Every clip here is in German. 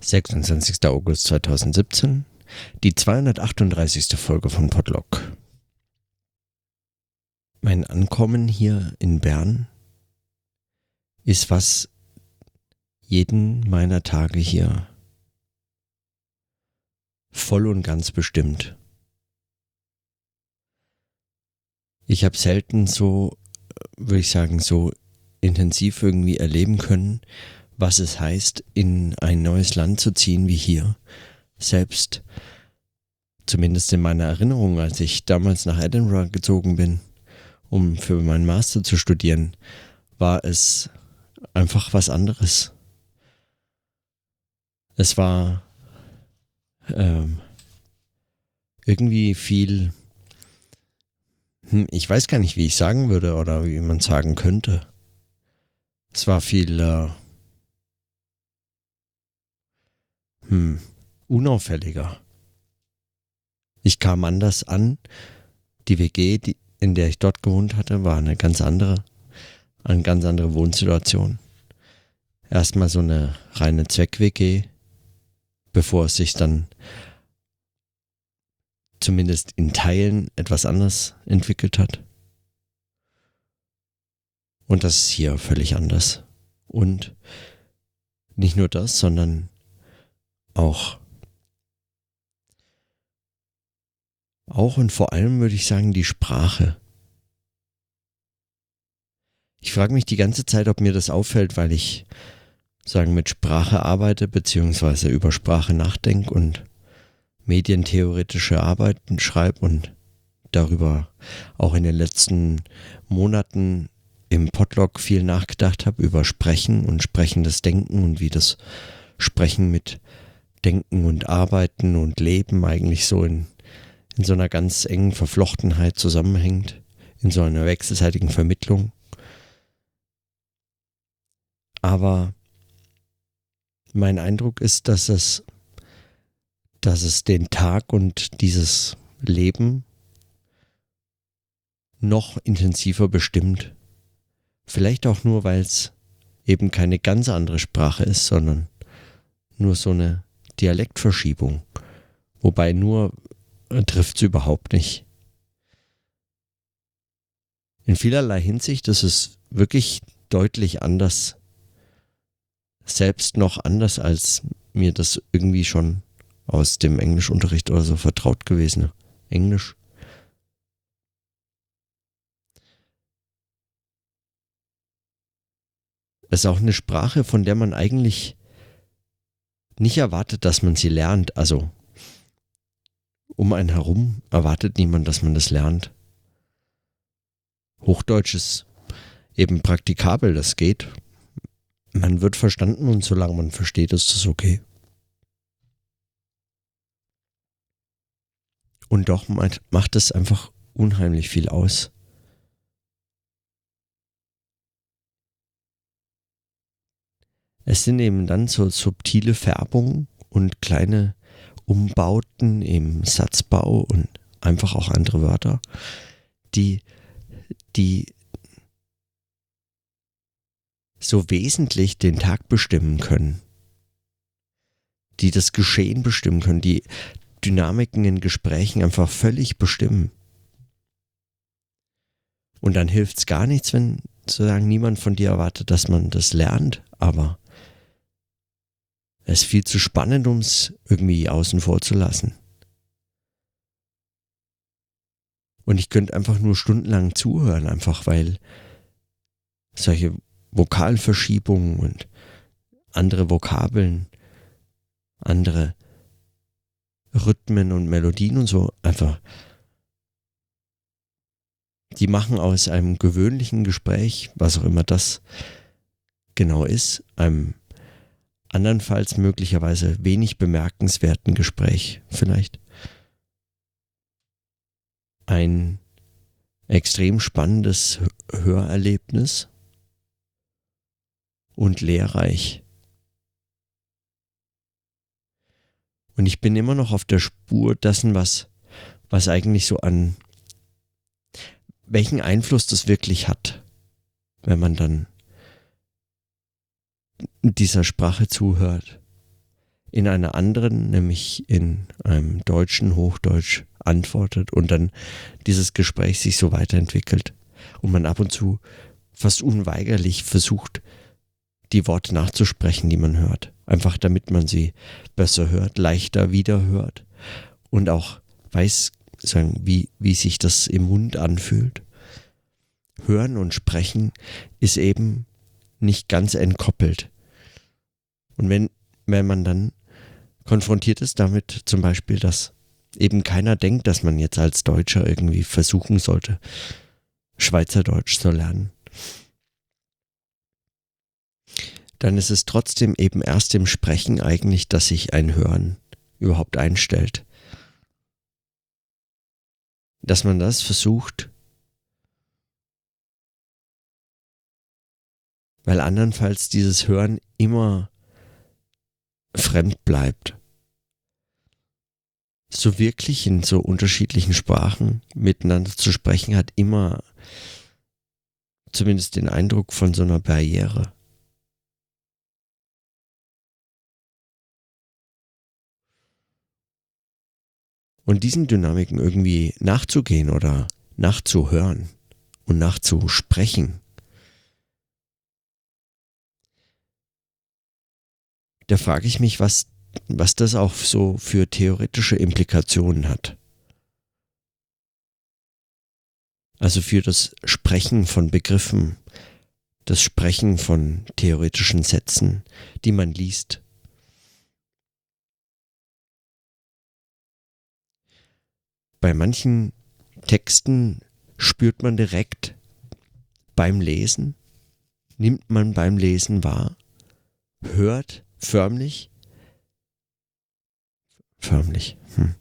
26. August 2017, die 238. Folge von Podlock. Mein Ankommen hier in Bern ist was jeden meiner Tage hier voll und ganz bestimmt. Ich habe selten so, würde ich sagen, so intensiv irgendwie erleben können, was es heißt, in ein neues Land zu ziehen wie hier. Selbst, zumindest in meiner Erinnerung, als ich damals nach Edinburgh gezogen bin, um für meinen Master zu studieren, war es einfach was anderes. Es war ähm, irgendwie viel, hm, ich weiß gar nicht, wie ich sagen würde oder wie man sagen könnte. Es war viel äh, hm, unauffälliger. Ich kam anders an. Die WG, die, in der ich dort gewohnt hatte, war eine ganz andere, eine ganz andere Wohnsituation. Erstmal so eine reine Zweck-WG, bevor es sich dann zumindest in Teilen etwas anders entwickelt hat. Und das ist hier völlig anders. Und nicht nur das, sondern auch. Auch und vor allem würde ich sagen, die Sprache. Ich frage mich die ganze Zeit, ob mir das auffällt, weil ich sagen mit Sprache arbeite, beziehungsweise über Sprache nachdenke und medientheoretische Arbeiten schreibe und darüber auch in den letzten Monaten im Podlog viel nachgedacht habe über Sprechen und sprechendes Denken und wie das Sprechen mit Denken und Arbeiten und Leben eigentlich so in, in so einer ganz engen Verflochtenheit zusammenhängt, in so einer wechselseitigen Vermittlung. Aber mein Eindruck ist, dass es, dass es den Tag und dieses Leben noch intensiver bestimmt. Vielleicht auch nur, weil es eben keine ganz andere Sprache ist, sondern nur so eine Dialektverschiebung. Wobei nur äh, trifft es überhaupt nicht. In vielerlei Hinsicht ist es wirklich deutlich anders. Selbst noch anders, als mir das irgendwie schon aus dem Englischunterricht oder so vertraut gewesen. Englisch. Es ist auch eine Sprache, von der man eigentlich nicht erwartet, dass man sie lernt. Also um einen herum erwartet niemand, dass man das lernt. Hochdeutsch ist eben praktikabel, das geht. Man wird verstanden und solange man versteht, ist das okay. Und doch macht es einfach unheimlich viel aus. Es sind eben dann so subtile Färbungen und kleine Umbauten im Satzbau und einfach auch andere Wörter, die, die so wesentlich den Tag bestimmen können, die das Geschehen bestimmen können, die Dynamiken in Gesprächen einfach völlig bestimmen. Und dann hilft es gar nichts, wenn sozusagen niemand von dir erwartet, dass man das lernt, aber es ist viel zu spannend, um es irgendwie außen vor zu lassen. Und ich könnte einfach nur stundenlang zuhören, einfach weil solche Vokalverschiebungen und andere Vokabeln, andere Rhythmen und Melodien und so einfach, die machen aus einem gewöhnlichen Gespräch, was auch immer das genau ist, einem andernfalls möglicherweise wenig bemerkenswerten Gespräch vielleicht ein extrem spannendes Hörerlebnis und lehrreich. Und ich bin immer noch auf der Spur dessen, was, was eigentlich so an, welchen Einfluss das wirklich hat, wenn man dann dieser Sprache zuhört. in einer anderen, nämlich in einem deutschen Hochdeutsch antwortet und dann dieses Gespräch sich so weiterentwickelt und man ab und zu fast unweigerlich versucht, die Worte nachzusprechen, die man hört. Einfach damit man sie besser hört, leichter wiederhört und auch weiß, sagen, wie, wie sich das im Mund anfühlt. Hören und Sprechen ist eben nicht ganz entkoppelt. Und wenn, wenn man dann konfrontiert ist damit zum Beispiel, dass eben keiner denkt, dass man jetzt als Deutscher irgendwie versuchen sollte, Schweizerdeutsch zu lernen, dann ist es trotzdem eben erst im Sprechen eigentlich, dass sich ein Hören überhaupt einstellt. Dass man das versucht, weil andernfalls dieses Hören immer fremd bleibt. So wirklich in so unterschiedlichen Sprachen miteinander zu sprechen, hat immer zumindest den Eindruck von so einer Barriere. Und diesen Dynamiken irgendwie nachzugehen oder nachzuhören und nachzusprechen, da frage ich mich, was, was das auch so für theoretische Implikationen hat. Also für das Sprechen von Begriffen, das Sprechen von theoretischen Sätzen, die man liest. bei manchen Texten spürt man direkt beim Lesen, nimmt man beim Lesen wahr, hört förmlich, förmlich, hm,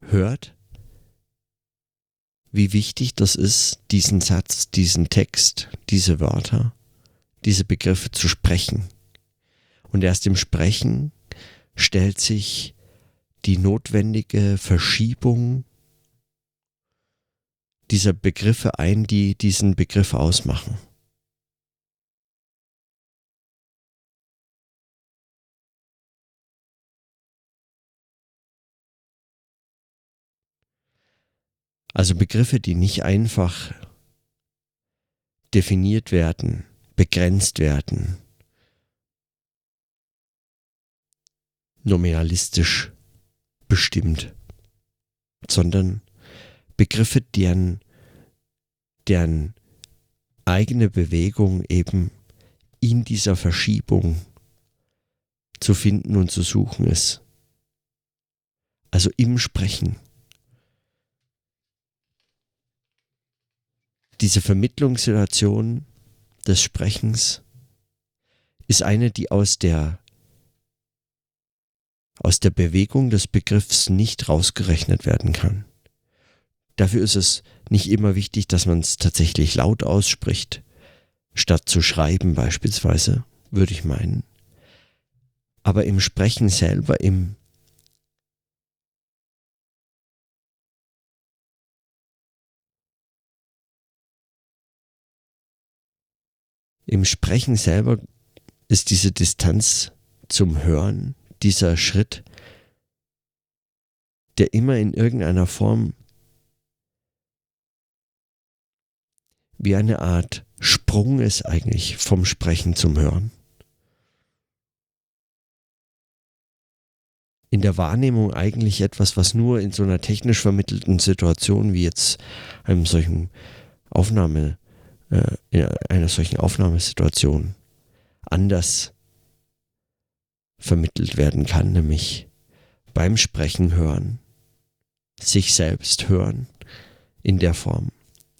hört, wie wichtig das ist, diesen Satz, diesen Text, diese Wörter, diese Begriffe zu sprechen. Und erst im Sprechen stellt sich die notwendige Verschiebung dieser Begriffe ein, die diesen Begriff ausmachen. Also Begriffe, die nicht einfach definiert werden, begrenzt werden, nominalistisch bestimmt, sondern Begriffe, deren, deren eigene Bewegung eben in dieser Verschiebung zu finden und zu suchen ist. Also im Sprechen. Diese Vermittlungssituation des Sprechens ist eine, die aus der aus der Bewegung des Begriffs nicht rausgerechnet werden kann. Dafür ist es nicht immer wichtig, dass man es tatsächlich laut ausspricht, statt zu schreiben beispielsweise, würde ich meinen. Aber im Sprechen selber, im Im Sprechen selber ist diese Distanz zum Hören dieser Schritt, der immer in irgendeiner Form wie eine Art Sprung ist eigentlich vom Sprechen zum Hören. In der Wahrnehmung eigentlich etwas, was nur in so einer technisch vermittelten Situation wie jetzt einem solchen Aufnahme, äh, in einer solchen Aufnahmesituation anders vermittelt werden kann, nämlich beim Sprechen hören, sich selbst hören in der Form.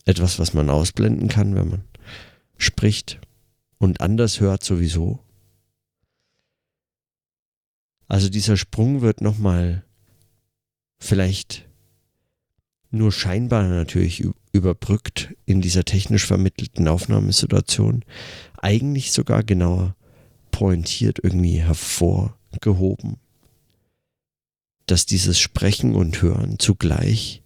Etwas, was man ausblenden kann, wenn man spricht und anders hört sowieso. Also dieser Sprung wird nochmal vielleicht nur scheinbar natürlich überbrückt in dieser technisch vermittelten Aufnahmesituation, eigentlich sogar genauer pointiert irgendwie hervorgehoben, dass dieses Sprechen und Hören zugleich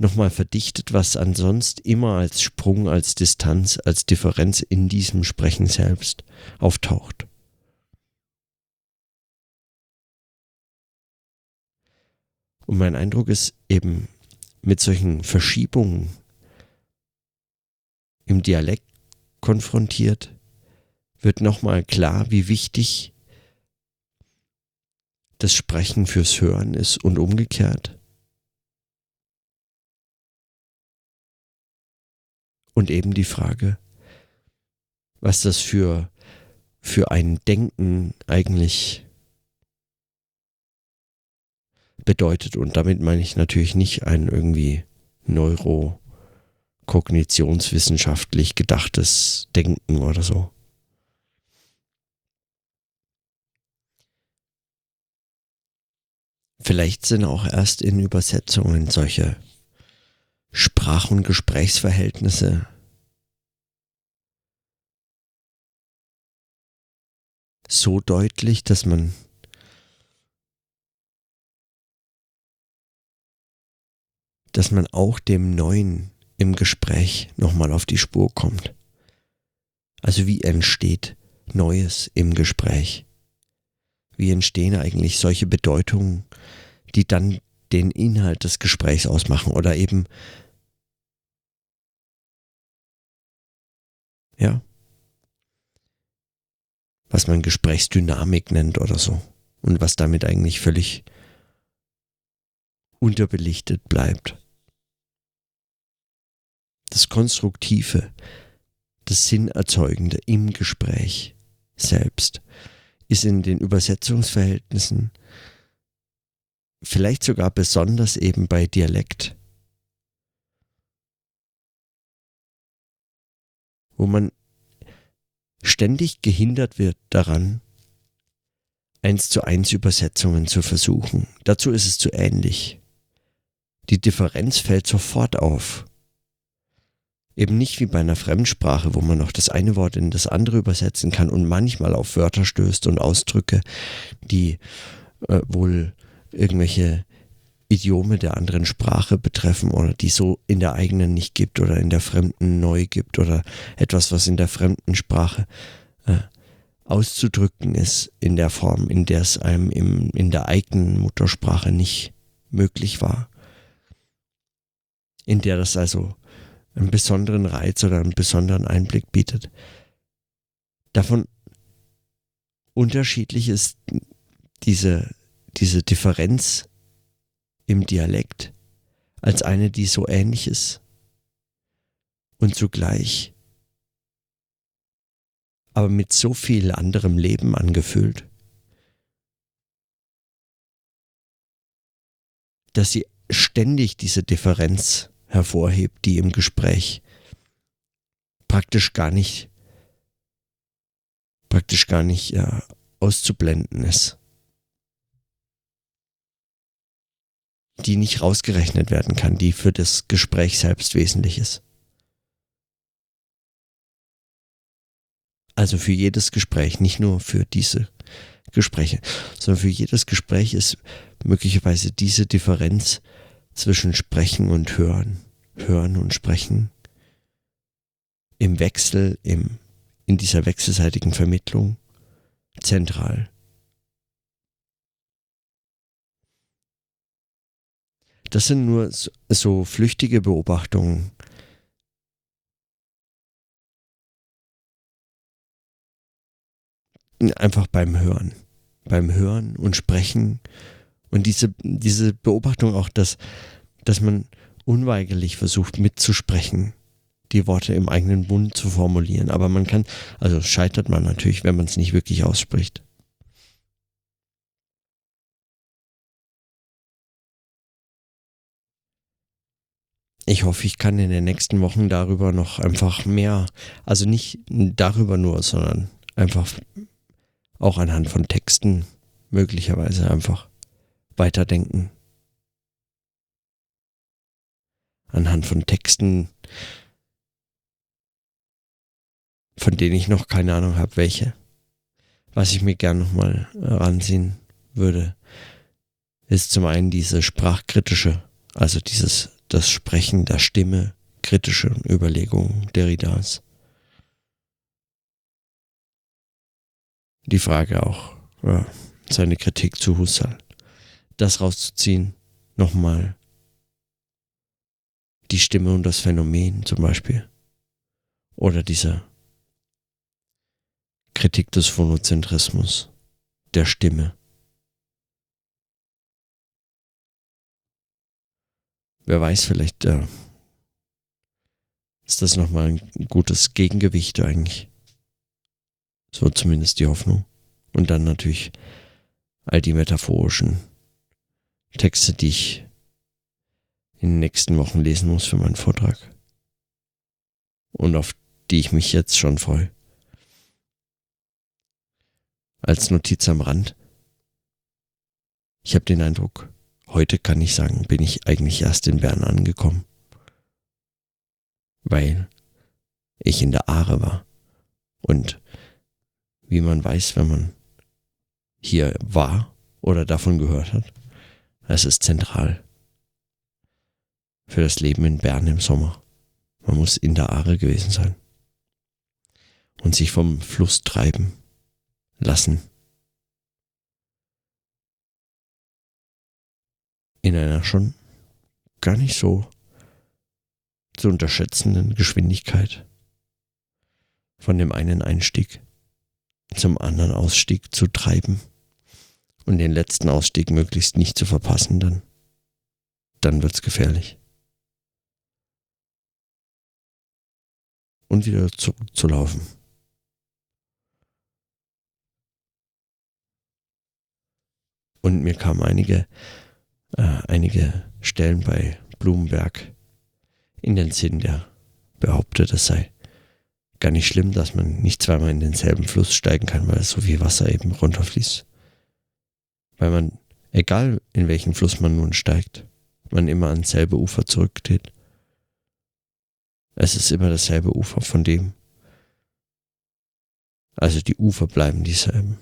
nochmal verdichtet, was ansonsten immer als Sprung, als Distanz, als Differenz in diesem Sprechen selbst auftaucht. Und mein Eindruck ist eben mit solchen Verschiebungen im Dialekt konfrontiert, wird nochmal klar, wie wichtig das Sprechen fürs Hören ist und umgekehrt. Und eben die Frage, was das für, für ein Denken eigentlich bedeutet. Und damit meine ich natürlich nicht ein irgendwie neurokognitionswissenschaftlich gedachtes Denken oder so. Vielleicht sind auch erst in Übersetzungen solche Sprach- und Gesprächsverhältnisse so deutlich, dass man dass man auch dem Neuen im Gespräch nochmal auf die Spur kommt. Also wie entsteht Neues im Gespräch? Wie entstehen eigentlich solche Bedeutungen, die dann den Inhalt des Gesprächs ausmachen oder eben ja, was man Gesprächsdynamik nennt oder so und was damit eigentlich völlig unterbelichtet bleibt. Das Konstruktive, das Sinnerzeugende im Gespräch selbst ist in den Übersetzungsverhältnissen vielleicht sogar besonders eben bei Dialekt, wo man ständig gehindert wird daran, eins zu eins Übersetzungen zu versuchen. Dazu ist es zu ähnlich. Die Differenz fällt sofort auf. Eben nicht wie bei einer Fremdsprache, wo man noch das eine Wort in das andere übersetzen kann und manchmal auf Wörter stößt und Ausdrücke, die äh, wohl irgendwelche Idiome der anderen Sprache betreffen oder die so in der eigenen nicht gibt oder in der fremden neu gibt oder etwas, was in der fremden Sprache äh, auszudrücken ist in der Form, in der es einem im, in der eigenen Muttersprache nicht möglich war. In der das also einen besonderen Reiz oder einen besonderen Einblick bietet. Davon unterschiedlich ist diese, diese Differenz im Dialekt als eine, die so ähnlich ist und zugleich aber mit so viel anderem Leben angefüllt, dass sie ständig diese Differenz hervorhebt, die im Gespräch praktisch gar nicht, praktisch gar nicht ja, auszublenden ist. Die nicht rausgerechnet werden kann, die für das Gespräch selbst wesentlich ist. Also für jedes Gespräch, nicht nur für diese Gespräche, sondern für jedes Gespräch ist möglicherweise diese Differenz zwischen Sprechen und Hören, Hören und Sprechen, im Wechsel, im, in dieser wechselseitigen Vermittlung zentral. Das sind nur so, so flüchtige Beobachtungen. Einfach beim Hören. Beim Hören und Sprechen und diese, diese Beobachtung auch, dass, dass man unweigerlich versucht mitzusprechen, die Worte im eigenen Mund zu formulieren. Aber man kann, also scheitert man natürlich, wenn man es nicht wirklich ausspricht. Ich hoffe, ich kann in den nächsten Wochen darüber noch einfach mehr, also nicht darüber nur, sondern einfach auch anhand von Texten möglicherweise einfach weiterdenken. Anhand von Texten, von denen ich noch keine Ahnung habe, welche. Was ich mir gern nochmal ranziehen würde, ist zum einen diese sprachkritische, also dieses das Sprechen der Stimme, kritische Überlegungen Derridas. Die Frage auch, ja, seine Kritik zu Husserl. Das rauszuziehen, nochmal die Stimme und das Phänomen zum Beispiel. Oder dieser Kritik des Phonozentrismus, der Stimme. Wer weiß, vielleicht äh, ist das nochmal ein gutes Gegengewicht eigentlich. So zumindest die Hoffnung. Und dann natürlich all die metaphorischen Texte, die ich in den nächsten Wochen lesen muss für meinen Vortrag. Und auf die ich mich jetzt schon freue. Als Notiz am Rand. Ich habe den Eindruck, heute kann ich sagen, bin ich eigentlich erst in Bern angekommen. Weil ich in der Aare war. Und wie man weiß, wenn man hier war oder davon gehört hat, es ist zentral für das Leben in Bern im Sommer. Man muss in der Aare gewesen sein und sich vom Fluss treiben lassen. In einer schon gar nicht so zu unterschätzenden Geschwindigkeit von dem einen Einstieg zum anderen Ausstieg zu treiben und den letzten Ausstieg möglichst nicht zu verpassen, dann, dann wird's gefährlich. Und wieder zurückzulaufen. Und mir kamen einige, äh, einige Stellen bei Blumenberg in den Sinn, der behauptet, es sei gar nicht schlimm, dass man nicht zweimal in denselben Fluss steigen kann, weil so viel Wasser eben runterfließt. Weil man, egal in welchen Fluss man nun steigt, man immer ans selbe Ufer zurückgeht. Es ist immer dasselbe Ufer von dem. Also die Ufer bleiben dieselben.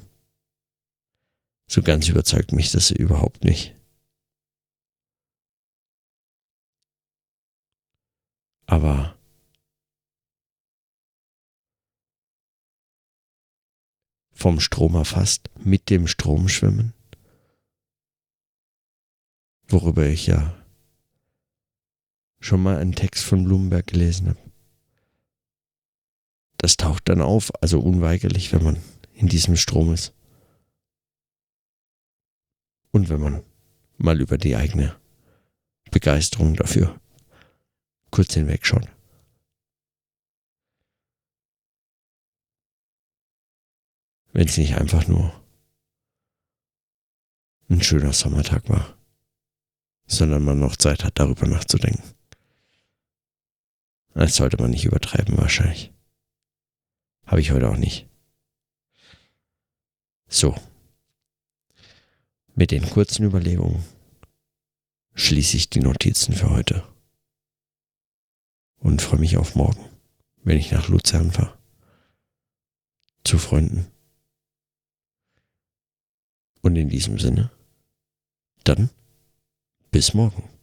So ganz überzeugt mich das überhaupt nicht. Aber vom Strom erfasst, mit dem Strom schwimmen, worüber ich ja schon mal einen Text von Blumenberg gelesen habe. Das taucht dann auf, also unweigerlich, wenn man in diesem Strom ist. Und wenn man mal über die eigene Begeisterung dafür kurz hinwegschaut. Wenn es nicht einfach nur ein schöner Sommertag war, sondern man noch Zeit hat, darüber nachzudenken. Das sollte man nicht übertreiben, wahrscheinlich. Habe ich heute auch nicht. So. Mit den kurzen Überlegungen schließe ich die Notizen für heute und freue mich auf morgen, wenn ich nach Luzern fahre. Zu Freunden. Und in diesem Sinne, dann bis morgen.